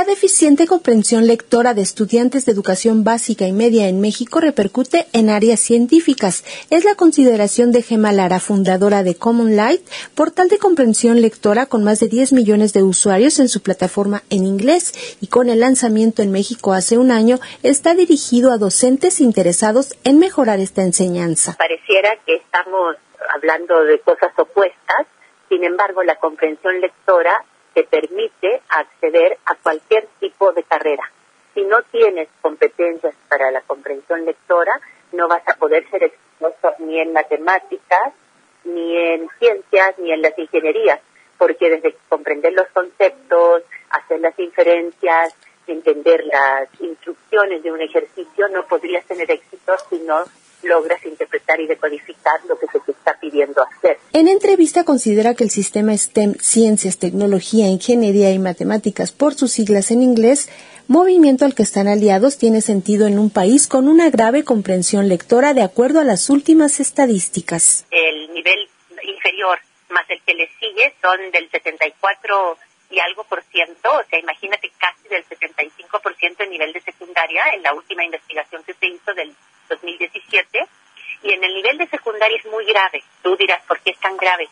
La deficiente comprensión lectora de estudiantes de educación básica y media en México repercute en áreas científicas. Es la consideración de Gemma Lara, fundadora de Common Light, portal de comprensión lectora con más de 10 millones de usuarios en su plataforma en inglés y con el lanzamiento en México hace un año está dirigido a docentes interesados en mejorar esta enseñanza. Pareciera que estamos hablando de cosas opuestas, sin embargo la comprensión lectora te permite acceder a cualquier tipo de carrera. Si no tienes competencias para la comprensión lectora, no vas a poder ser exitoso ni en matemáticas, ni en ciencias, ni en las ingenierías, porque desde comprender los conceptos, hacer las inferencias, entender las instrucciones de un ejercicio, no podrías tener éxito si no logras interpretar y decodificar lo que se te está pidiendo hacer. En entrevista considera que el sistema STEM, Ciencias, Tecnología, Ingeniería y Matemáticas, por sus siglas en inglés, movimiento al que están aliados, tiene sentido en un país con una grave comprensión lectora de acuerdo a las últimas estadísticas. El nivel inferior más el que le sigue son del 74 y algo por ciento, o sea, imagínate casi del 75 por ciento en nivel de secundaria en la última investigación que se hizo del 2017 y en el nivel de secundaria es muy grave. Tú dirás, ¿por qué es tan grave?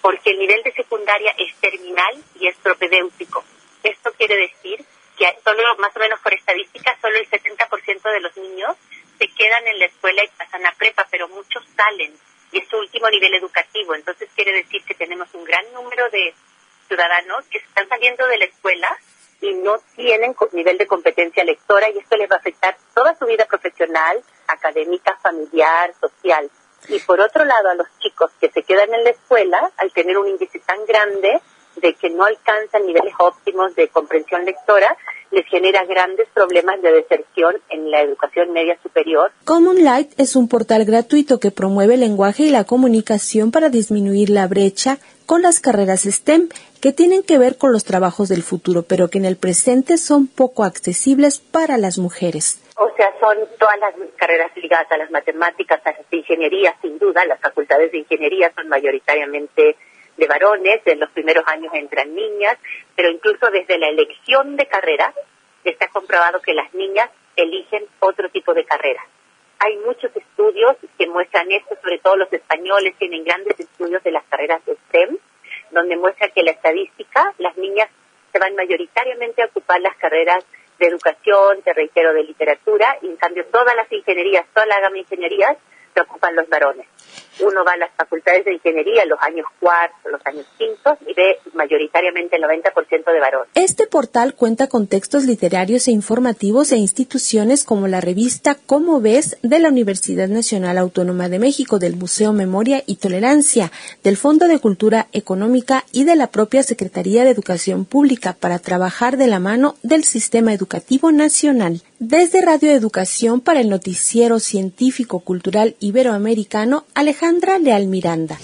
Porque el nivel de secundaria es terminal y es propedéutico. Esto quiere decir que solo, más o menos por estadística, solo el 70% de los niños se quedan en la escuela y pasan a prepa, pero muchos salen y es su último nivel educativo. Entonces quiere decir que tenemos un gran número de ciudadanos que están saliendo de la escuela y no tienen nivel de competencia lectora y esto les va a afectar toda su vida profesional, académica, familiar, social. Y por otro lado, a los chicos que se quedan en la escuela, al tener un índice tan grande de que no alcanzan niveles óptimos de comprensión lectora, les genera grandes problemas de deserción en la educación media superior. Common Light es un portal gratuito que promueve el lenguaje y la comunicación para disminuir la brecha con las carreras STEM que tienen que ver con los trabajos del futuro, pero que en el presente son poco accesibles para las mujeres. O sea, son todas las carreras ligadas a las matemáticas, a las ingenierías, sin duda. Las facultades de ingeniería son mayoritariamente de varones, en los primeros años entran niñas, pero incluso desde la elección de carrera está comprobado que las niñas eligen otro tipo de carrera. Hay muchos estudios que muestran esto, sobre todo los españoles tienen grandes estudios de las carreras de STEM, donde muestra que la estadística, las niñas se van mayoritariamente a ocupar las carreras de educación, te reitero, de literatura, y en cambio todas las ingenierías, toda la gama de ingenierías, se ocupan los varones uno va a las facultades de ingeniería en los años cuartos, los años quintos y ve mayoritariamente el 90% de varones. Este portal cuenta con textos literarios e informativos e instituciones como la revista Cómo ves de la Universidad Nacional Autónoma de México, del Museo Memoria y Tolerancia, del Fondo de Cultura Económica y de la propia Secretaría de Educación Pública para trabajar de la mano del Sistema Educativo Nacional. Desde Radio Educación para el Noticiero Científico Cultural Iberoamericano, Alejandra Leal Miranda.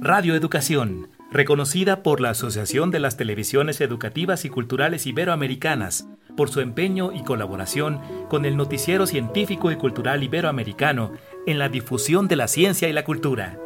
Radio Educación, reconocida por la Asociación de las Televisiones Educativas y Culturales Iberoamericanas por su empeño y colaboración con el Noticiero Científico y Cultural Iberoamericano en la difusión de la ciencia y la cultura.